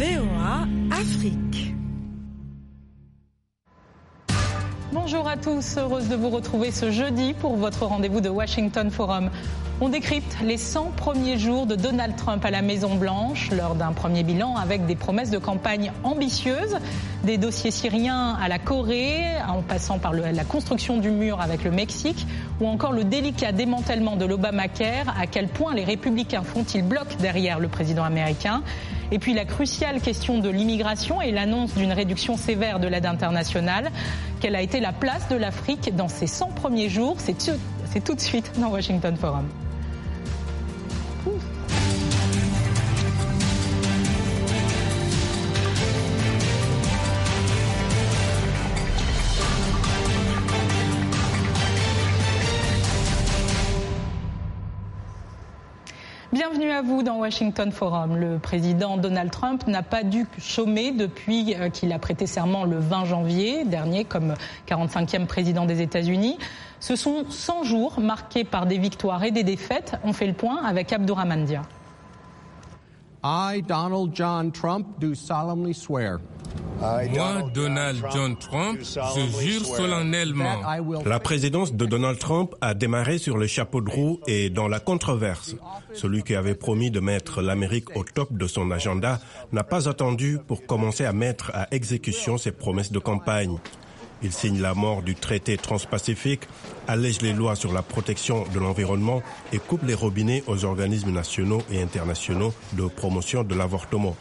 VOA Afrique. Bonjour à tous, heureuse de vous retrouver ce jeudi pour votre rendez-vous de Washington Forum. On décrypte les 100 premiers jours de Donald Trump à la Maison-Blanche lors d'un premier bilan avec des promesses de campagne ambitieuses, des dossiers syriens à la Corée, en passant par la construction du mur avec le Mexique, ou encore le délicat démantèlement de l'Obamacare, à quel point les républicains font-ils bloc derrière le président américain et puis la cruciale question de l'immigration et l'annonce d'une réduction sévère de l'aide internationale. Quelle a été la place de l'Afrique dans ces 100 premiers jours? C'est tout de suite dans Washington Forum. Bienvenue à vous dans Washington Forum. Le président Donald Trump n'a pas dû chômer depuis qu'il a prêté serment le 20 janvier dernier comme 45e président des États-Unis. Ce sont 100 jours marqués par des victoires et des défaites. On fait le point avec Abdourahman Dia. I, Donald John Trump, do solemnly swear. Moi, Donald John Trump, je jure solennellement. La présidence de Donald Trump a démarré sur le chapeau de roue et dans la controverse. Celui qui avait promis de mettre l'Amérique au top de son agenda n'a pas attendu pour commencer à mettre à exécution ses promesses de campagne. Il signe la mort du traité transpacifique, allège les lois sur la protection de l'environnement et coupe les robinets aux organismes nationaux et internationaux de promotion de l'avortement.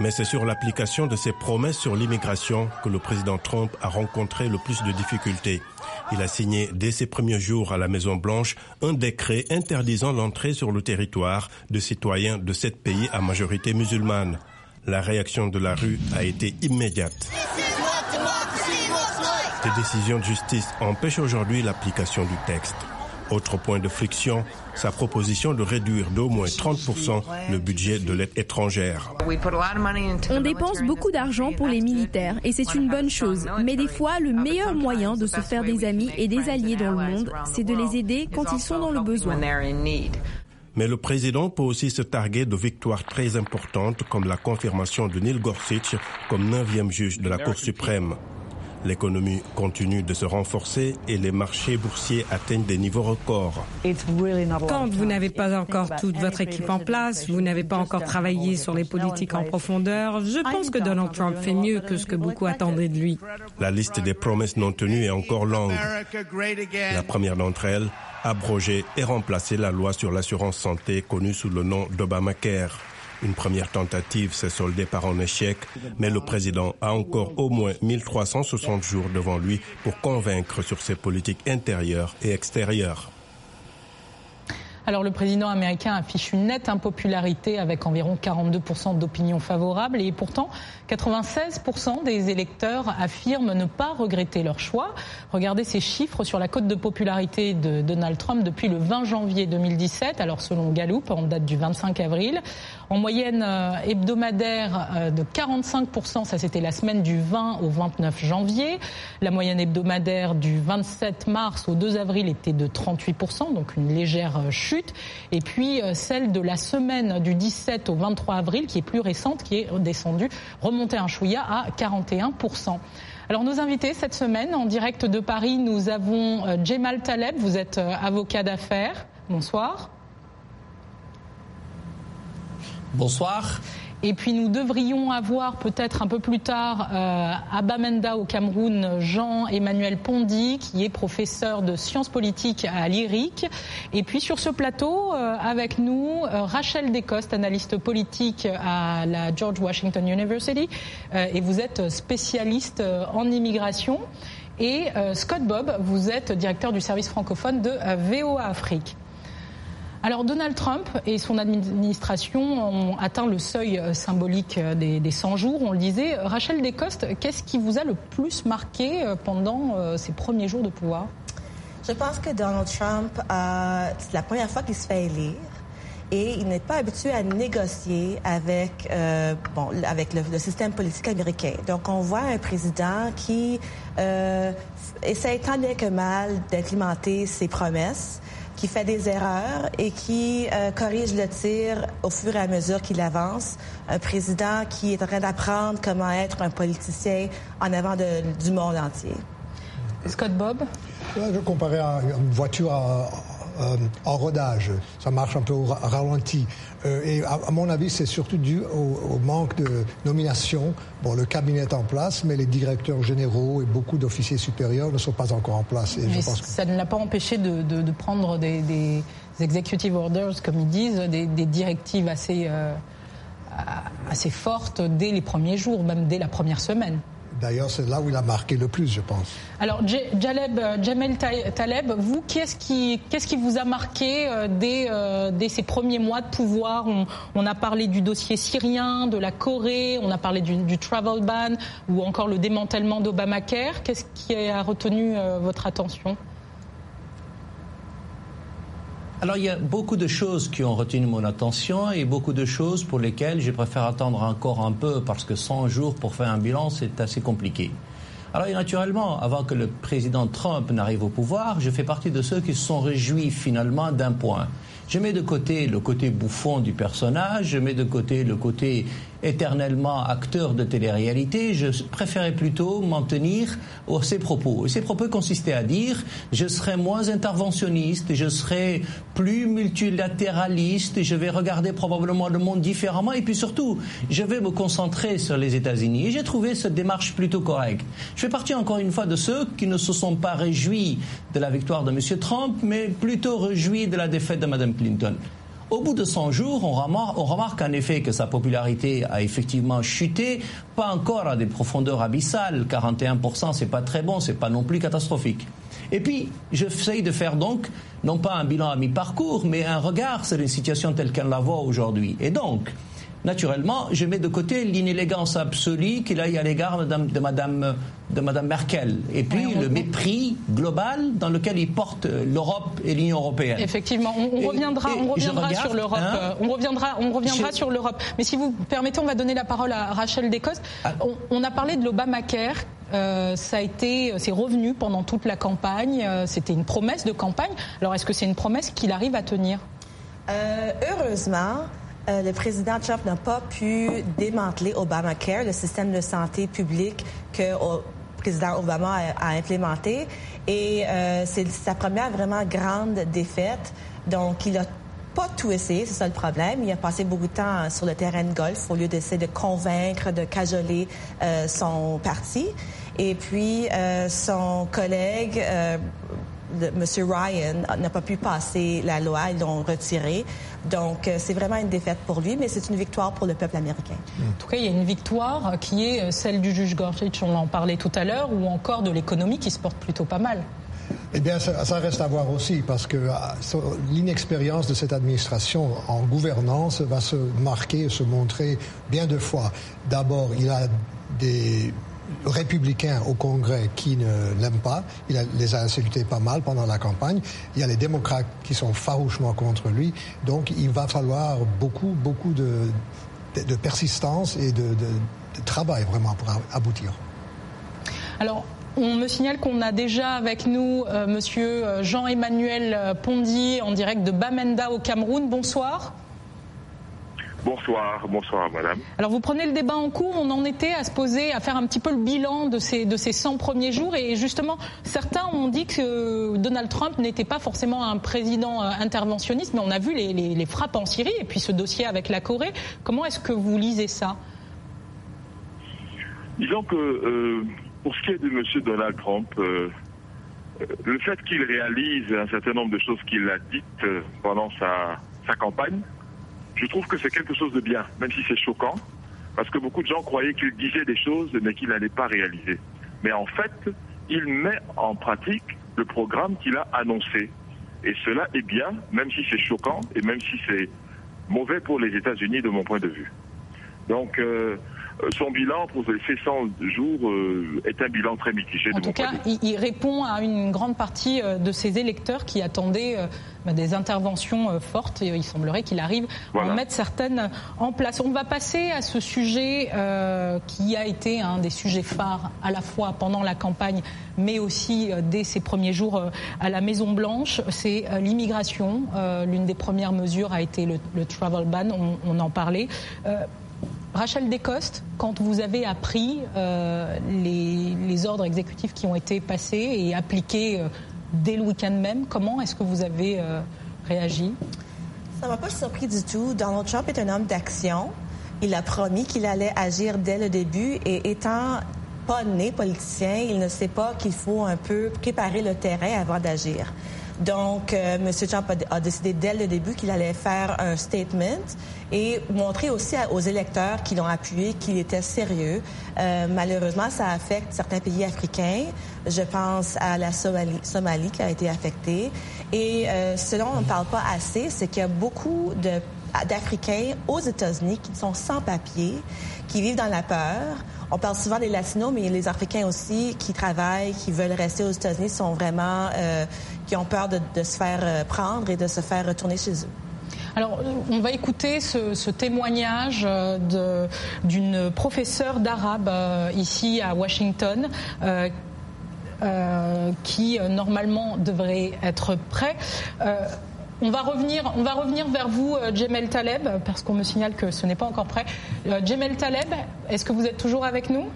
Mais c'est sur l'application de ses promesses sur l'immigration que le président Trump a rencontré le plus de difficultés. Il a signé dès ses premiers jours à la Maison Blanche un décret interdisant l'entrée sur le territoire de citoyens de sept pays à majorité musulmane. La réaction de la rue a été immédiate. Ces décisions de justice empêchent aujourd'hui l'application du texte. Autre point de friction, sa proposition de réduire d'au moins 30% le budget de l'aide étrangère. On dépense beaucoup d'argent pour les militaires et c'est une bonne chose. Mais des fois, le meilleur moyen de se faire des amis et des alliés dans le monde, c'est de les aider quand ils sont dans le besoin. Mais le président peut aussi se targuer de victoires très importantes comme la confirmation de Neil Gorsuch comme neuvième juge de la Cour suprême. L'économie continue de se renforcer et les marchés boursiers atteignent des niveaux records. Quand vous n'avez pas encore toute votre équipe en place, vous n'avez pas encore travaillé sur les politiques en profondeur, je pense que Donald Trump fait mieux que ce que beaucoup attendaient de lui. La liste des promesses non tenues est encore longue. La première d'entre elles, abroger et remplacer la loi sur l'assurance santé connue sous le nom d'Obamacare. Une première tentative s'est soldée par un échec, mais le président a encore au moins 1360 jours devant lui pour convaincre sur ses politiques intérieures et extérieures. Alors le président américain affiche une nette impopularité avec environ 42% d'opinion favorable et pourtant 96% des électeurs affirment ne pas regretter leur choix. Regardez ces chiffres sur la cote de popularité de Donald Trump depuis le 20 janvier 2017. Alors selon Gallup, en date du 25 avril, en moyenne hebdomadaire de 45%, ça c'était la semaine du 20 au 29 janvier. La moyenne hebdomadaire du 27 mars au 2 avril était de 38%, donc une légère chute. Et puis celle de la semaine du 17 au 23 avril, qui est plus récente, qui est descendue, remontée un chouïa à 41%. Alors nos invités cette semaine en direct de Paris, nous avons Jemal Taleb, vous êtes avocat d'affaires. Bonsoir. Bonsoir. Et puis nous devrions avoir peut-être un peu plus tard euh, à Bamenda au Cameroun Jean-Emmanuel Pondy qui est professeur de sciences politiques à l'IRIC. Et puis sur ce plateau euh, avec nous euh, Rachel Descoste, analyste politique à la George Washington University et vous êtes spécialiste en immigration. Et Scott Bob, vous êtes directeur du service francophone de VOA Afrique. Alors Donald Trump et son administration ont atteint le seuil symbolique des, des 100 jours, on le disait. Rachel Descoste, qu'est-ce qui vous a le plus marqué pendant ces premiers jours de pouvoir? Je pense que Donald Trump, euh, c'est la première fois qu'il se fait élire et il n'est pas habitué à négocier avec, euh, bon, avec le, le, système politique américain. Donc on voit un président qui euh, essaie tant bien que mal d'implémenter ses promesses qui fait des erreurs et qui euh, corrige le tir au fur et à mesure qu'il avance. Un président qui est en train d'apprendre comment être un politicien en avant du monde entier. Scott Bob? Je comparais à une voiture en rodage. Ça marche un peu au ralenti. Euh, et à, mon avis, c'est surtout dû au, manque de nomination. Bon, le cabinet est en place, mais les directeurs généraux et beaucoup d'officiers supérieurs ne sont pas encore en place. Et je pense que... Ça ne l'a pas empêché de, prendre des, executive orders, comme ils disent, des, directives assez, euh, assez fortes dès les premiers jours, même dès la première semaine. D'ailleurs, c'est là où il a marqué le plus, je pense. Alors, Jaleb, euh, Jamel Taleb, vous, qu'est-ce qui, qu'est-ce qui vous a marqué euh, dès, euh, dès ces premiers mois de pouvoir? On, a parlé du dossier syrien, de la Corée, on a parlé du, travel ban ou encore le démantèlement d'Obamacare. Qu'est-ce qui a retenu votre attention? Alors il y a beaucoup de choses qui ont retenu mon attention et beaucoup de choses pour lesquelles je préfère attendre encore un peu parce que 100 jours pour faire un bilan c'est assez compliqué. Alors naturellement, avant que le président Trump n'arrive au pouvoir, je fais partie de ceux qui se sont réjouis finalement d'un point. Je mets de côté le côté bouffon du personnage, je mets de côté le côté éternellement acteur de télé-réalité, je préférais plutôt m'en tenir à ses propos. Et ses propos consistaient à dire je serai moins interventionniste, je serai plus multilatéraliste, je vais regarder probablement le monde différemment et puis surtout, je vais me concentrer sur les États-Unis. Et j'ai trouvé cette démarche plutôt correcte. Je fais partie encore une fois de ceux qui ne se sont pas réjouis de la victoire de M. Trump, mais plutôt réjouis de la défaite de Mme Clinton. Au bout de 100 jours, on remarque, en effet que sa popularité a effectivement chuté, pas encore à des profondeurs abyssales. 41%, c'est pas très bon, c'est pas non plus catastrophique. Et puis, j'essaye de faire donc, non pas un bilan à mi-parcours, mais un regard sur une situation telle qu'elle la voit aujourd'hui. Et donc, naturellement, je mets de côté l'inélégance absolue qu'il a à l'égard de Madame, de Madame Merkel. Et puis le mépris global dans lequel il porte l'Europe et l'Union européenne. Effectivement, on, reviendra, on reviendra sur l'Europe. Hein, euh, on reviendra, on reviendra sur l'Europe. Mais si vous permettez, on va donner la parole à Rachel Descos. Ah. On, a parlé de l'Obamacare. Euh, ça a été, c'est revenu pendant toute la campagne. Euh, c'était une promesse de campagne. Alors, est-ce que c'est une promesse qu'il arrive à tenir? Heureusement, euh, le président Trump n'a pas pu démanteler Obamacare, le système de santé publique que le président Obama a, implémenté. Et euh, c'est sa première vraiment grande défaite. Donc, il a pas tout essayé, c'est ça le problème. Il a passé beaucoup de temps sur le terrain de golf au lieu d'essayer de convaincre, de cajoler euh, son parti. Et puis, son collègue M. Ryan n'a pas pu passer la loi, ils l'ont retiré. Donc, euh, c'est vraiment une défaite pour lui, mais c'est une victoire pour le peuple américain. En tout cas, il y a une victoire qui est euh, celle du juge Gorsuch, on en parlait tout à l'heure, ou encore de l'économie qui se porte plutôt pas mal. Eh bien, ça, reste à voir aussi, parce que euh, l'inexpérience de cette administration en gouvernance va se marquer et se montrer bien deux fois. D'abord, il a des républicains au Congrès qui ne l'aiment pas. Il les a insultés pas mal pendant la campagne. Il y a les démocrates qui sont farouchement contre lui. Donc il va falloir beaucoup, beaucoup de, de, persistance et de, travail vraiment pour aboutir. Alors, on me signale qu'on a déjà avec nous euh, Monsieur euh, Jean-Emmanuel Pondy en direct de Bamenda au Cameroun. Bonsoir. Bonsoir, bonsoir madame. Alors vous prenez le débat en cours, on en était à se poser, à faire un petit peu le bilan de ces, de ces 100 premiers jours et justement certains ont dit que Donald Trump n'était pas forcément un président euh, interventionniste mais on a vu les, les, frappes en Syrie et puis ce dossier avec la Corée. Comment est-ce que vous lisez ça? Disons que euh, pour ce qui est de M. Donald Trump, euh, le fait qu'il réalise un certain nombre de choses qu'il a dites pendant sa, sa campagne, je trouve que c'est quelque chose de bien, même si c'est choquant, parce que beaucoup de gens croyaient qu'il disait des choses, mais qu'il n'allait pas réaliser. Mais en fait, il met en pratique le programme qu'il a annoncé. Et cela est bien, même si c'est choquant et même si c'est mauvais pour les États-Unis de mon point de vue. Donc, euh, son bilan pour ces 100 jours euh, est un bilan très mitigé. En tout cas, il, répond à une grande partie euh, de ses électeurs qui attendaient bah, des interventions fortes. il semblerait qu'il arrive à en mettre certaines en place. On va passer à ce sujet qui a été un des sujets phares à la fois pendant la campagne, mais aussi dès ses premiers jours à la Maison Blanche. C'est l'immigration. L'une des premières mesures a été le, travel ban. On, on en parlait. Rachel Descostes, quand vous avez appris euh, les, ordres exécutifs qui ont été passés et appliqués euh, dès le week-end même, comment est-ce que vous avez euh, réagi? Ça ne m'a pas surpris du tout. Donald Trump est un homme d'action. Il a promis qu'il allait agir dès le début et étant pas né politicien, il ne sait pas qu'il faut un peu préparer le terrain avant d'agir. Donc, euh, M. Trump a, décidé dès le début qu'il allait faire un statement et montrer aussi aux électeurs qui l'ont appuyé qu'il était sérieux. Euh, malheureusement, ça affecte certains pays africains. Je pense à la Somalie, Somalie qui a été affectée. Et euh, ce dont on ne parle pas assez, c'est qu'il y a beaucoup d'Africains aux États-Unis qui sont sans papier, qui vivent dans la peur. On parle souvent des Latinos, mais les Africains aussi qui travaillent, qui veulent rester aux États-Unis, sont vraiment, euh, qui ont peur de, se faire euh, prendre et de se faire retourner chez eux. Alors, on va écouter ce, témoignage euh, d'une professeure d'arabe ici à Washington. qui normalement devrait être prêt. On va revenir, on va revenir vers vous, euh, Jemel Taleb, parce qu'on me signale que ce n'est pas encore prêt. Euh, Jemel Taleb, est-ce que vous êtes toujours avec nous?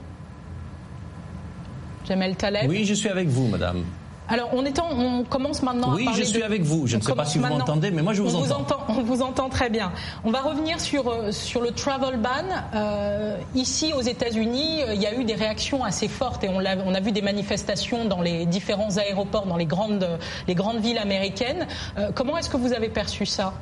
Jemel Taleb? Oui, je suis avec vous, madame. Alors, on, on commence maintenant oui, à parler je suis avec vous. Je ne sais pas si vous m'entendez, mais moi je vous, entends. On vous entend très bien. On va revenir sur, euh, sur le travel ban. Euh, ici, aux États-Unis, euh, il y a eu des réactions assez fortes et on a, on a vu des manifestations dans les différents aéroports, dans les grandes, les grandes villes américaines. comment est-ce que vous avez perçu ça?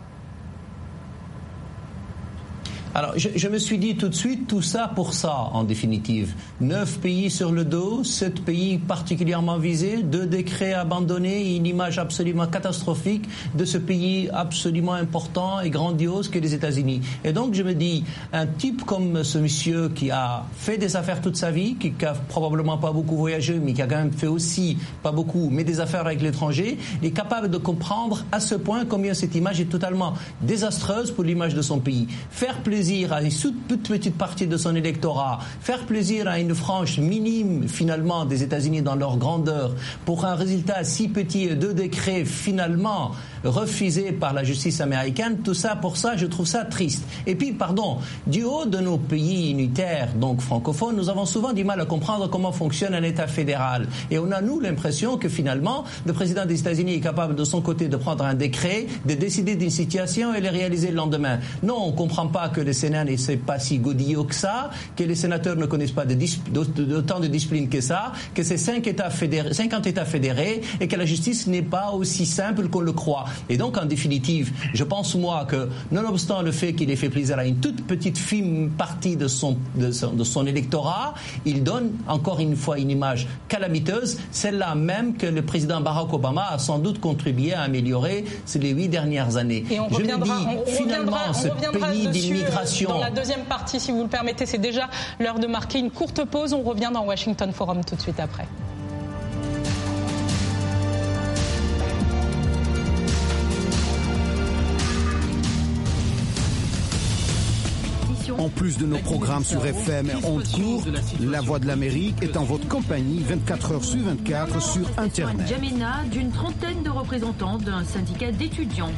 Alors, je, me suis dit tout de suite, tout ça pour ça, en définitive. Neuf pays sur le dos, sept pays particulièrement visés, deux décrets abandonnés, une image absolument catastrophique de ce pays absolument important et grandiose que les États-Unis. Et donc, je me dis, un type comme ce monsieur qui a fait des affaires toute sa vie, qui a probablement pas beaucoup voyagé, mais qui a quand même fait aussi, pas beaucoup, mais des affaires avec l'étranger, est capable de comprendre à ce point combien cette image est totalement désastreuse pour l'image de son pays. Faire plaisir plaisir à une toute petite partie de son électorat, faire plaisir à une frange minime finalement des États-Unis dans leur grandeur, pour un résultat si petit et deux décrets finalement refusés par la justice américaine, tout ça pour ça, je trouve ça triste. Et puis, pardon, du haut de nos pays unitaires, donc francophones, nous avons souvent du mal à comprendre comment fonctionne un État fédéral. Et on a, nous, l'impression que finalement, le président des États-Unis est capable de son côté de prendre un décret, de décider d'une situation et le réaliser le lendemain. Non, on ne comprend pas que le Sénat n'est pas si godillot que ça, que les sénateurs ne connaissent pas d'autant de, discipline que ça, que c'est 5 États fédérés, 50 États fédérés et que la justice n'est pas aussi simple qu'on le croit. Et donc, en définitive, je pense moi que, nonobstant le fait qu'il ait fait plaisir à une toute petite fine partie de son, de son, électorat, il donne encore une fois une image calamiteuse, celle-là même que le président Barack Obama a sans doute contribué à améliorer ces les huit dernières années. Et on je reviendra, me dis, finalement, ce pays d'immigration dans la deuxième partie, si vous le permettez, c'est déjà l'heure de marquer une courte pause. On revient dans Washington Forum tout de suite après. En plus de nos programmes sur FM et ondes court, La Voix de l'Amérique est en votre compagnie 24 heures sur 24 sur Internet. Jamena d'une trentaine de représentants d'un syndicat d'étudiants.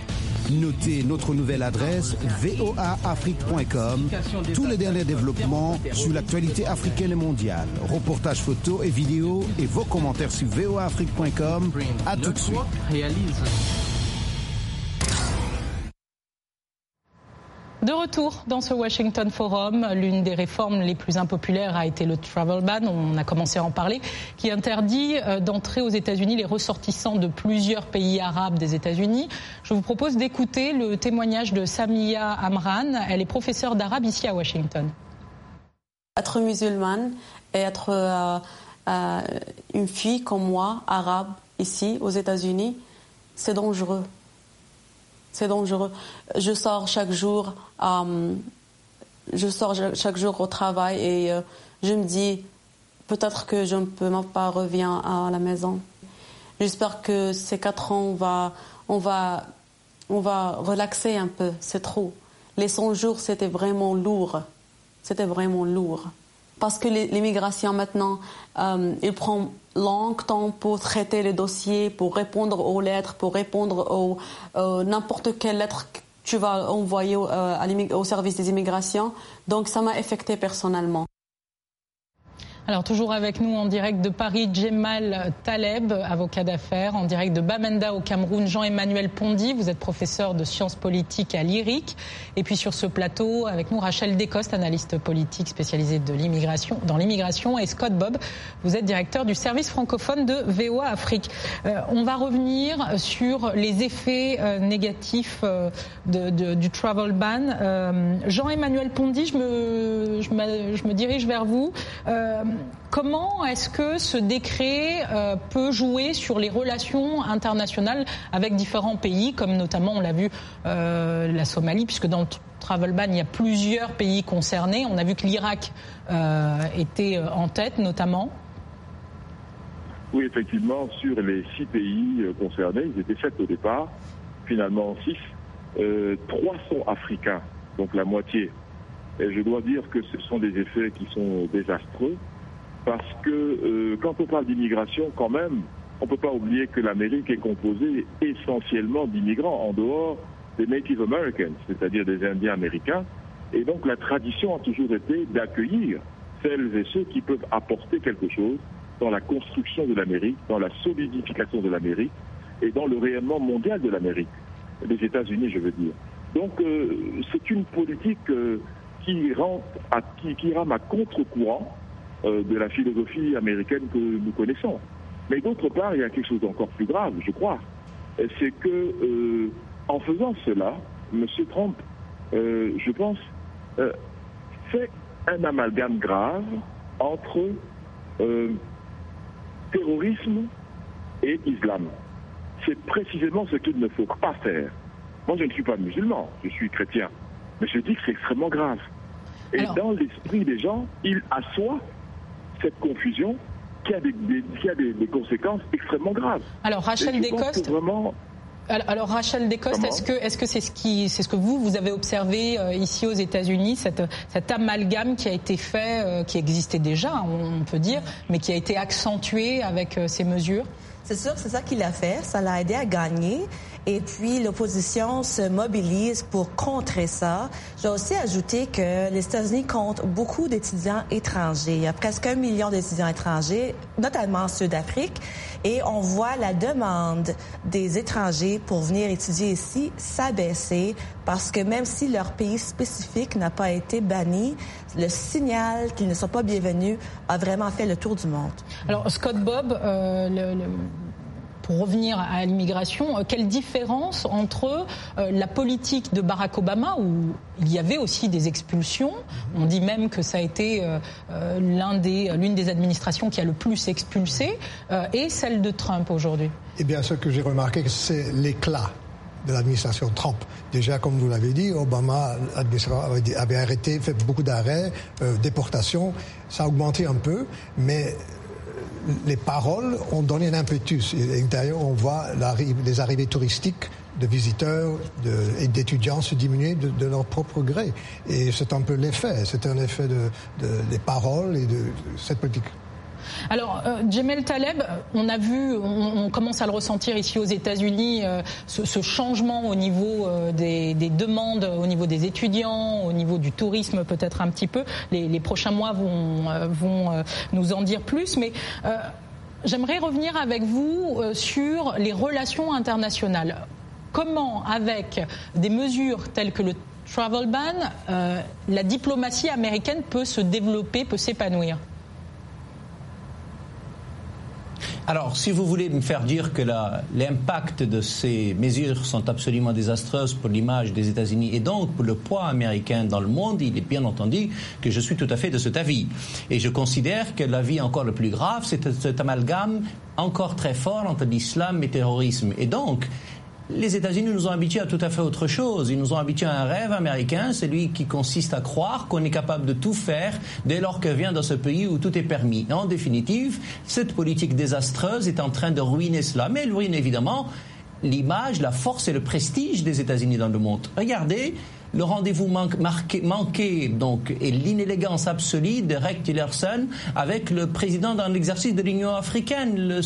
Notez notre nouvelle adresse voaafrique.com. Tous les derniers développements sur l'actualité africaine et mondiale. Reportages photos et vidéos et vos commentaires sur voaafrique.com. À tout de suite. De retour dans ce Washington Forum, l'une des réformes les plus impopulaires a été le travel ban, on a commencé à en parler, qui interdit euh, d'entrer aux États-Unis les ressortissants de plusieurs pays arabes des États-Unis. Je vous propose d'écouter le témoignage de Samia Amran. Elle est professeure d'arabe ici à Washington. Être musulmane et être euh, euh, une fille comme moi, arabe, ici aux États-Unis, c'est dangereux. C'est dangereux. Je sors chaque jour. Euh, je sors chaque jour au travail et je me dis peut-être que je ne peux même pas revenir à la maison. J'espère que ces quatre ans, on va, on va, on va relaxer un peu. C'est trop. Les 100 jours, c'était vraiment lourd. C'était vraiment lourd. Parce que l'immigration maintenant, euh, il prend longtemps pour traiter les dossiers, pour répondre aux lettres, pour répondre aux euh, n'importe quelle lettre que tu vas envoyer euh, au service des immigrations. Donc ça m'a affecté personnellement. Alors toujours avec nous en direct de Paris, Djemal Taleb, avocat d'affaires, en direct de Bamenda au Cameroun, Jean-Emmanuel Pondy, vous êtes professeur de sciences politiques à l'IRIC. Et puis sur ce plateau, avec nous Rachel Descoste, analyste politique spécialisée de l'immigration, dans l'immigration, et Scott Bob, vous êtes directeur du service francophone de VOA Afrique. Euh, on va revenir sur les effets euh, négatifs euh, de, du travel ban. Jean-Emmanuel Pondy, je me, je me, je me dirige vers vous comment est-ce que ce décret euh, peut jouer sur les relations internationales avec différents pays, comme notamment on l'a vu euh, la Somalie, puisque dans le travel ban il y a plusieurs pays concernés. On a vu que l'Irak euh, était en tête, notamment. Oui, effectivement, sur les six pays concernés, ils étaient sept au départ, finalement six. trois sont africains, donc la moitié. Et je dois dire que ce sont des effets qui sont désastreux parce que euh, quand on parle d'immigration, quand même, on ne peut pas oublier que l'Amérique est composée essentiellement d'immigrants en dehors des Native Americans, c'est-à-dire des Indiens américains. Et donc la tradition a toujours été d'accueillir celles et ceux qui peuvent apporter quelque chose dans la construction de l'Amérique, dans la solidification de l'Amérique et dans le rayonnement mondial de l'Amérique, des États-Unis, je veux dire. Donc euh, c'est une politique euh, qui, rend à, qui, qui rame à contre-courant de la philosophie américaine que nous connaissons. Mais d'autre part, il y a quelque chose d'encore plus grave, je crois. C'est que, euh, en faisant cela, M. Trump, euh, je pense, fait un amalgame grave entre terrorisme et islam. C'est précisément ce qu'il ne faut pas faire. Moi, je ne suis pas musulman, je suis chrétien. Mais je dis que c'est extrêmement grave. Et dans l'esprit des gens, il assoit cette confusion qui a des, des, conséquences extrêmement graves. Alors Rachel Descoste. Alors, Rachel Descoste, est-ce que est-ce que c'est ce qui c'est ce que vous vous avez observé euh, ici aux États-Unis cette cet amalgame qui a été fait euh, qui existait déjà on, peut dire mais qui a été accentué avec euh, ces mesures? C'est sûr, c'est ça qu'il a fait, ça l'a aidé à gagner et puis, l'opposition se mobilise pour contrer ça. Dois aussi ajouter que les États-Unis comptent beaucoup d'étudiants étrangers. Il y a presque un million d'étudiants étrangers, notamment en Sud-Afrique. Et on voit la demande des étrangers pour venir étudier ici s'abaisser parce que même si leur pays spécifique n'a pas été banni, le signal qu'ils ne sont pas bienvenus a vraiment fait le tour du monde. Alors, Scott Bob, euh, le, le pour revenir à l'immigration, euh, quelle différence entre euh, la politique de Barack Obama, où il y avait aussi des expulsions, on dit même que ça a été euh, l'une des, des administrations qui a le plus expulsé, et celle de Trump aujourd'hui? Eh bien, ce que j'ai remarqué, c'est l'éclat de l'administration Trump. Déjà, comme vous l'avez dit, Obama avait arrêté, fait beaucoup d'arrêts, déportations. Ça a augmenté un peu, mais les paroles ont donné un impetus. Et d'ailleurs, on voit les arrivées touristiques de visiteurs et d'étudiants se diminuer de, leur propre gré. Et c'est un peu l'effet. C'est un effet de, des paroles et de cette politique. Alors, euh, Jemel Taleb, on a vu, on, commence à le ressentir ici aux États-Unis, euh, ce, changement au niveau euh, des, demandes, au niveau des étudiants, au niveau du tourisme peut-être un petit peu. Les, prochains mois vont, vont nous en dire plus, mais j'aimerais revenir avec vous sur les relations internationales. Comment, avec des mesures telles que le travel ban, la diplomatie américaine peut se développer, peut s'épanouir? Alors, si vous voulez me faire dire que l'impact de ces mesures sont absolument désastreuses pour l'image des États-Unis et donc pour le poids américain dans le monde, il est bien entendu que je suis tout à fait de cet avis. Et je considère que l'avis encore le plus grave, c'est cet amalgame encore très fort entre l'islam et le terrorisme. Et donc, les États-Unis nous ont habitués à tout à fait autre chose. Ils nous ont habitués à un rêve américain, celui qui consiste à croire qu'on est capable de tout faire dès lors que vient dans ce pays où tout est permis. En définitive, cette politique désastreuse est en train de ruiner cela. Mais elle ruine évidemment l'image, la force et le prestige des États-Unis dans le monde. Regardez le rendez-vous manqué donc, et l'inélégance absolue de Rex Tillerson avec le président dans l'exercice de l'Union africaine, le,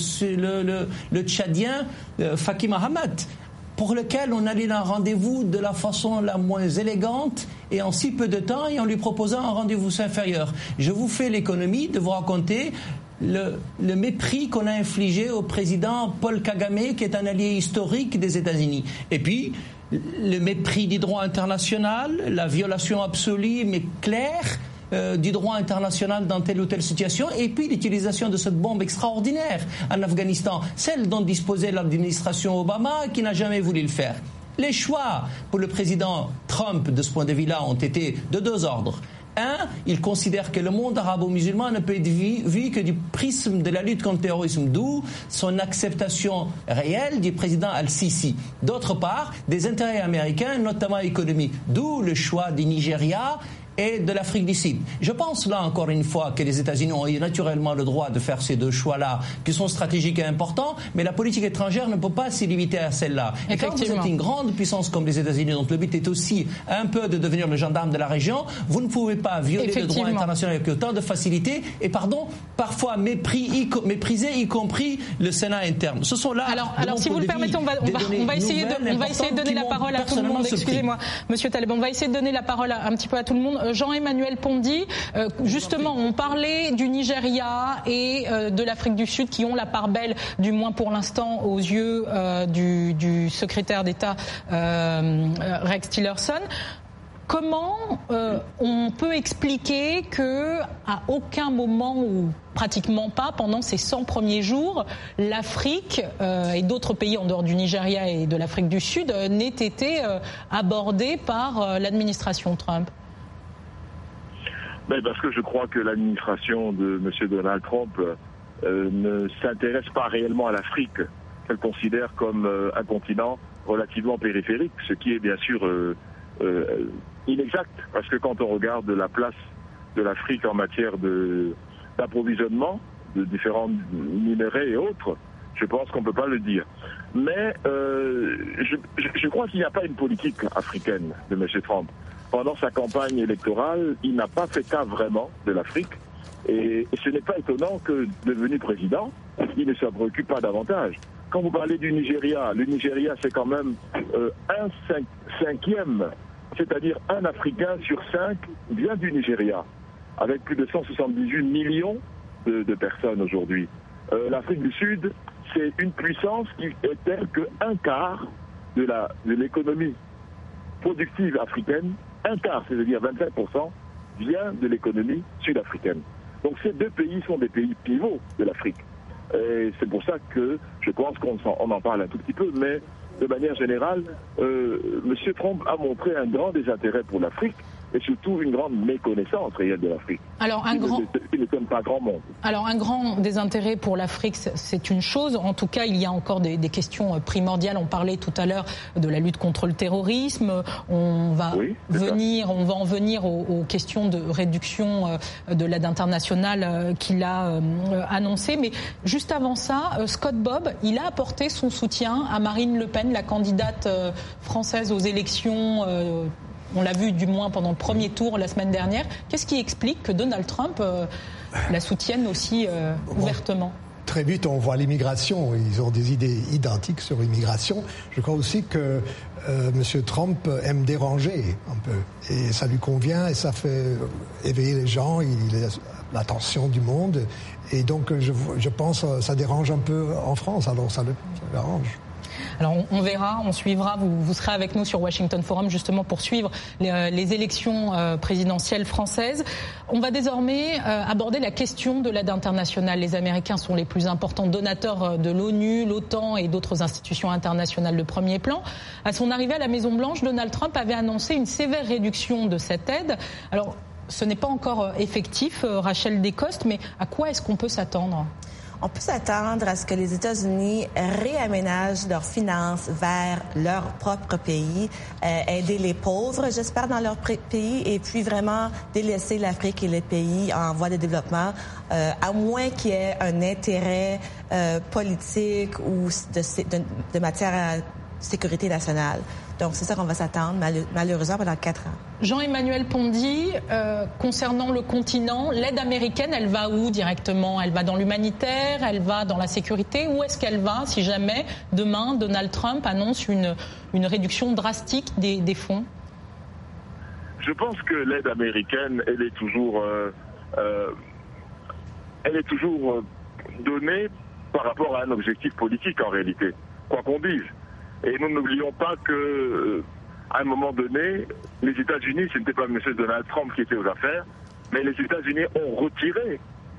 le, le, Tchadien euh, Faki Mahamat pour lequel on allait un rendez-vous de la façon la moins élégante et en si peu de temps et en lui proposant un rendez-vous inférieur. Je vous fais l'économie de vous raconter le, le mépris qu'on a infligé au président Paul Kagame, qui est un allié historique des États-Unis. Et puis, le mépris du droit international, la violation absolue mais claire euh, du droit international dans telle ou telle situation, et puis l'utilisation de cette bombe extraordinaire en Afghanistan, celle dont disposait l'administration Obama qui n'a jamais voulu le faire. Les choix pour le président Trump de ce point de vue-là ont été de deux ordres. Un, il considère que le monde arabo-musulman ne peut être vu, que du prisme de la lutte contre le terrorisme, d'où son acceptation réelle du président Al-Sisi. D'autre part, des intérêts américains, notamment économiques, d'où le choix du Nigeria et de l'Afrique du Sud. Je pense là encore une fois que les États-Unis ont eu naturellement le droit de faire ces deux choix-là, qui sont stratégiques et importants, mais la politique étrangère ne peut pas s'y limiter à celle-là. Et quand vous êtes une grande puissance comme les États-Unis, dont le but est aussi un peu de devenir le gendarme de la région, vous ne pouvez pas violer le droit international avec autant de facilité et, pardon, parfois mépris, mépriser, y compris le Sénat interne. Ce sont là. Alors, alors si vous le permettez, on va, on va, essayer, de, on va essayer de donner la parole à tout le monde. Excusez-moi, Monsieur Taleb, on va essayer de donner la parole un petit peu à tout le monde. Jean-Emmanuel Pondy, euh, justement, on parlait du Nigeria et euh, de l'Afrique du Sud qui ont la part belle, du moins pour l'instant, aux yeux euh, du, secrétaire d'État Rex Tillerson. Comment on peut expliquer que à aucun moment ou pratiquement pas pendant ces 100 premiers jours, l'Afrique et d'autres pays en dehors du Nigeria et de l'Afrique du Sud n'aient été abordés par l'administration Trump? Ben Parce que je crois que l'administration de M. Donald Trump euh, ne s'intéresse pas réellement à l'Afrique, qu'elle considère comme euh, un continent relativement périphérique, ce qui est bien sûr euh, inexact, parce que quand on regarde la place de l'Afrique en matière d'approvisionnement de, différents minéraux et autres, je pense qu'on ne peut pas le dire. Mais je, je crois qu'il n'y a pas une politique africaine de M. Trump pendant sa campagne électorale, il n'a pas fait cas vraiment de l'Afrique. Et, ce n'est pas étonnant que, devenu président, il ne se préoccupe pas davantage. Quand vous parlez du Nigeria, le Nigeria, c'est quand même euh, un cinquième, c'est-à-dire un Africain sur cinq vient du Nigeria, avec plus de 178 millions de, personnes aujourd'hui. Euh, L'Afrique du Sud, c'est une puissance qui est telle qu'un quart de l'économie productive africaine un quart, c'est-à-dire 25%, vient de l'économie sud-africaine. Donc ces deux pays sont des pays pivots de l'Afrique. Et c'est pour ça que je pense qu'on en, parle un tout petit peu, mais de manière générale, euh, M. Trump a montré un grand désintérêt pour l'Afrique et surtout une grande méconnaissance réelle de l'Afrique. Alors un grand, ne, pas grand monde. Alors un grand désintérêt pour l'Afrique, c'est une chose. En tout cas, il y a encore des, questions euh, primordiales. On parlait tout à l'heure de la lutte contre le terrorisme. On va venir, on va en venir aux, questions de réduction euh, de l'aide internationale euh, qu'il a annoncé. Mais juste avant ça, Scott Bob, il a apporté son soutien à Marine Le Pen, la candidate française aux élections on l'a vu du moins pendant le premier tour la semaine dernière. Qu'est-ce qui explique que Donald Trump euh, la soutienne aussi euh, ouvertement? Très vite, on voit l'immigration. Ils ont des idées identiques sur l'immigration. Je crois aussi que euh, M. Trump aime déranger un peu. Et ça lui convient et ça fait éveiller les gens. Il a l'attention du monde. Et donc, je, je pense que ça dérange un peu en France. Alors, ça le dérange. Alors on, verra, on suivra. Vous, serez avec nous sur Washington Forum justement pour suivre les, euh, élections euh, présidentielles françaises. On va désormais euh, aborder la question de l'aide internationale. Les Américains sont les plus importants donateurs de l'ONU, l'OTAN et d'autres institutions internationales de premier plan. À son arrivée à la Maison Blanche, Donald Trump avait annoncé une sévère réduction de cette aide. Alors ce n'est pas encore effectif, Rachel Descostes, mais à quoi est-ce qu'on peut s'attendre? On peut s'attendre à ce que les États-Unis réaménagent leurs finances vers leur propre pays, euh, aider les pauvres, j'espère, dans leur pays, et puis vraiment délaisser l'Afrique et les pays en voie de développement, euh, à moins qu'il y ait un intérêt euh, politique ou de, de, de matière à sécurité nationale. Donc, c'est ça qu'on va s'attendre, malheureusement, pendant quatre ans. Jean-Emmanuel Pondy, euh, concernant le continent, l'aide américaine, elle va où directement? Elle va dans l'humanitaire? Elle va dans la sécurité? Où est-ce qu'elle va si jamais, demain, Donald Trump annonce une, une réduction drastique des, des fonds? Je pense que l'aide américaine, elle est toujours, euh, euh, elle est toujours donnée par rapport à un objectif politique en réalité, quoi qu'on dise. Et nous n'oublions pas que, euh, à un moment donné, les États-Unis, ce n'était pas M. Donald Trump qui était aux affaires, mais les États-Unis ont retiré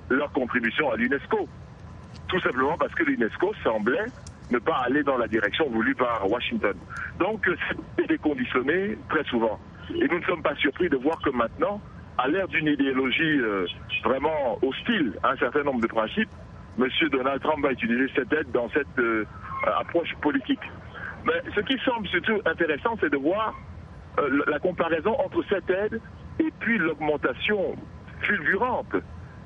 leur contribution à l'UNESCO. Tout simplement parce que l'UNESCO semblait ne pas aller dans la direction voulue par Washington. Donc, c'est déconditionné très souvent. Et nous ne sommes pas surpris de voir que maintenant, à l'ère d'une idéologie euh, vraiment hostile à un certain nombre de principes, M. Donald Trump va utiliser cette aide dans cette euh, approche politique. Mais ce qui semble surtout intéressant, c'est de voir euh, la comparaison entre cette aide et puis l'augmentation fulgurante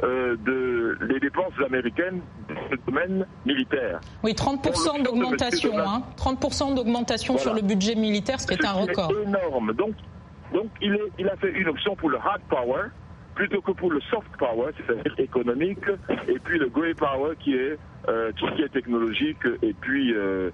euh, de, des dépenses américaines dans le domaine militaire. Oui, 30% d'augmentation, hein, 30% d'augmentation sur le budget militaire, ce qui est un record. C'est énorme. Donc, donc il, est, il a fait une option pour le hard power plutôt que pour le soft power, c'est-à-dire économique, et puis le grey power qui est euh, tout ce qui est technologique et puis euh,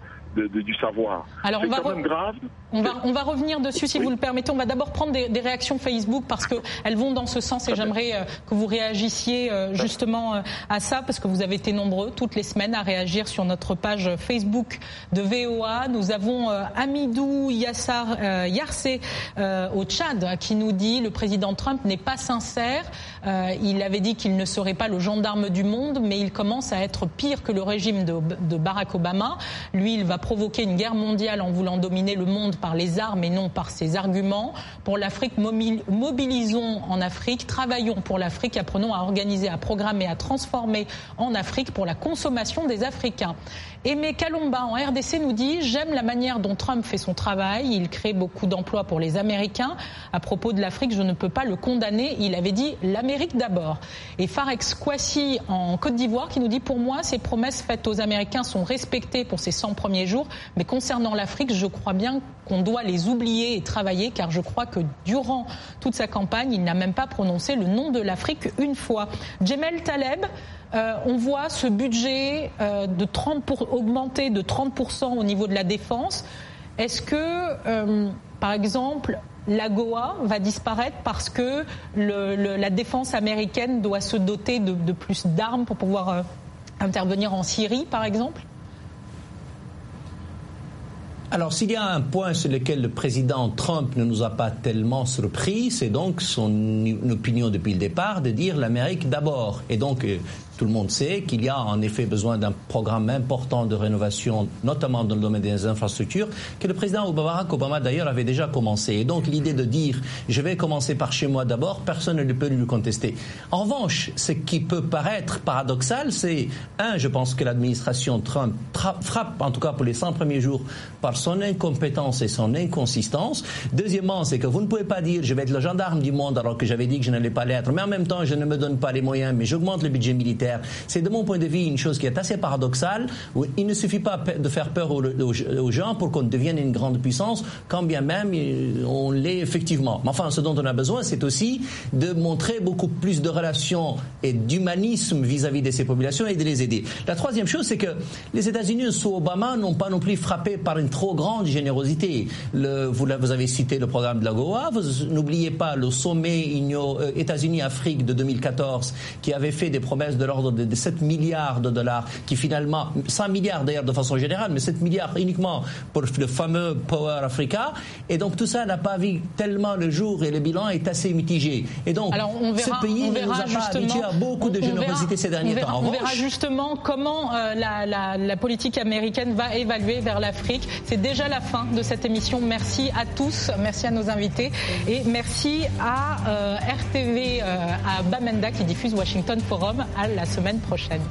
du savoir. Alors on va, grave. On va, on va revenir dessus si vous le permettez. On va d'abord prendre des, réactions Facebook parce qu'elles vont dans ce sens et j'aimerais euh, que vous réagissiez euh, justement euh, à ça parce que vous avez été nombreux toutes les semaines à réagir sur notre page Facebook de VOA. Nous avons Amidou Yassar Yarsé au Tchad qui nous dit le président Trump n'est pas sincère. il avait dit qu'il ne serait pas le gendarme du monde, mais il commence à être pire que le régime de, de Barack Obama. Lui, il va provoquer une guerre mondiale en voulant dominer le monde par les armes et non par ses arguments. Pour l'Afrique, mobilisons en Afrique, travaillons pour l'Afrique, apprenons à organiser, à programmer, à transformer en Afrique pour la consommation des Africains. Aimé Kalomba en RDC nous dit J'aime la manière dont Trump fait son travail. Il crée beaucoup d'emplois pour les Américains. À propos de l'Afrique, je ne peux pas le condamner. Il avait dit l'Amérique d'abord. Et Farex Kwasi en Côte d'Ivoire qui nous dit Pour moi, ces promesses faites aux Américains sont respectées pour ces 100 premiers jours. Mais concernant l'Afrique, je crois bien qu'on doit les oublier et travailler car je crois que durant toute sa campagne, il n'a même pas prononcé le nom de l'Afrique une fois. Djemel Taleb, euh, on voit ce budget euh, de 30 pour, augmenter de 30% au niveau de la défense. Est-ce que, euh, par exemple, la Goa va disparaître parce que la défense américaine doit se doter de plus d'armes pour pouvoir intervenir en Syrie, par exemple? Alors, s'il y a un point sur lequel le président Trump ne nous a pas tellement surpris, c'est donc son opinion depuis le départ de dire l'Amérique d'abord. Et donc, euh, tout le monde sait qu'il y a en effet besoin d'un programme important de rénovation, notamment dans le domaine des infrastructures, que le président Obama d'ailleurs avait déjà commencé. Et donc l'idée de dire je vais commencer par chez moi d'abord, personne ne peut lui contester. En revanche, ce qui peut paraître paradoxal, c'est un, je pense que l'administration Trump frappe, en tout cas pour les 100 premiers jours, par son incompétence et son inconsistance. Deuxièmement, c'est que vous ne pouvez pas dire je vais être le gendarme du monde alors que j'avais dit que je n'allais pas l'être, mais en même temps je ne me donne pas les moyens, mais j'augmente le budget militaire c'est de mon point de vue une chose qui est assez paradoxale. Il ne suffit pas de faire peur aux, gens pour qu'on devienne une grande puissance, quand bien même euh, on l'est effectivement. Mais enfin, ce dont on a besoin, c'est aussi de montrer beaucoup plus de relations et d'humanisme vis-à-vis de ces populations et de les aider. La troisième chose, c'est que les États-Unis sous Obama n'ont pas non plus frappé par une trop grande générosité. Vous, vous, avez cité le programme de la Goa. N'oubliez pas le sommet euh, États-Unis-Afrique de 2014 qui avait fait des promesses de leur de, 7 milliards de dollars, qui finalement, 100 milliards d'ailleurs de façon générale, mais 7 milliards uniquement pour le fameux Power Africa. Et donc tout ça n'a pas vu tellement le jour et le bilan est assez mitigé. Et donc ce pays nous a pas habitué à beaucoup de générosité ces derniers temps. on verra justement comment euh, la, politique américaine va évaluer vers l'Afrique. C'est déjà la fin de cette émission. Merci à tous, merci à nos invités et merci à euh, RTV, euh, à Bamenda qui diffuse Washington Forum à la semaine prochaine.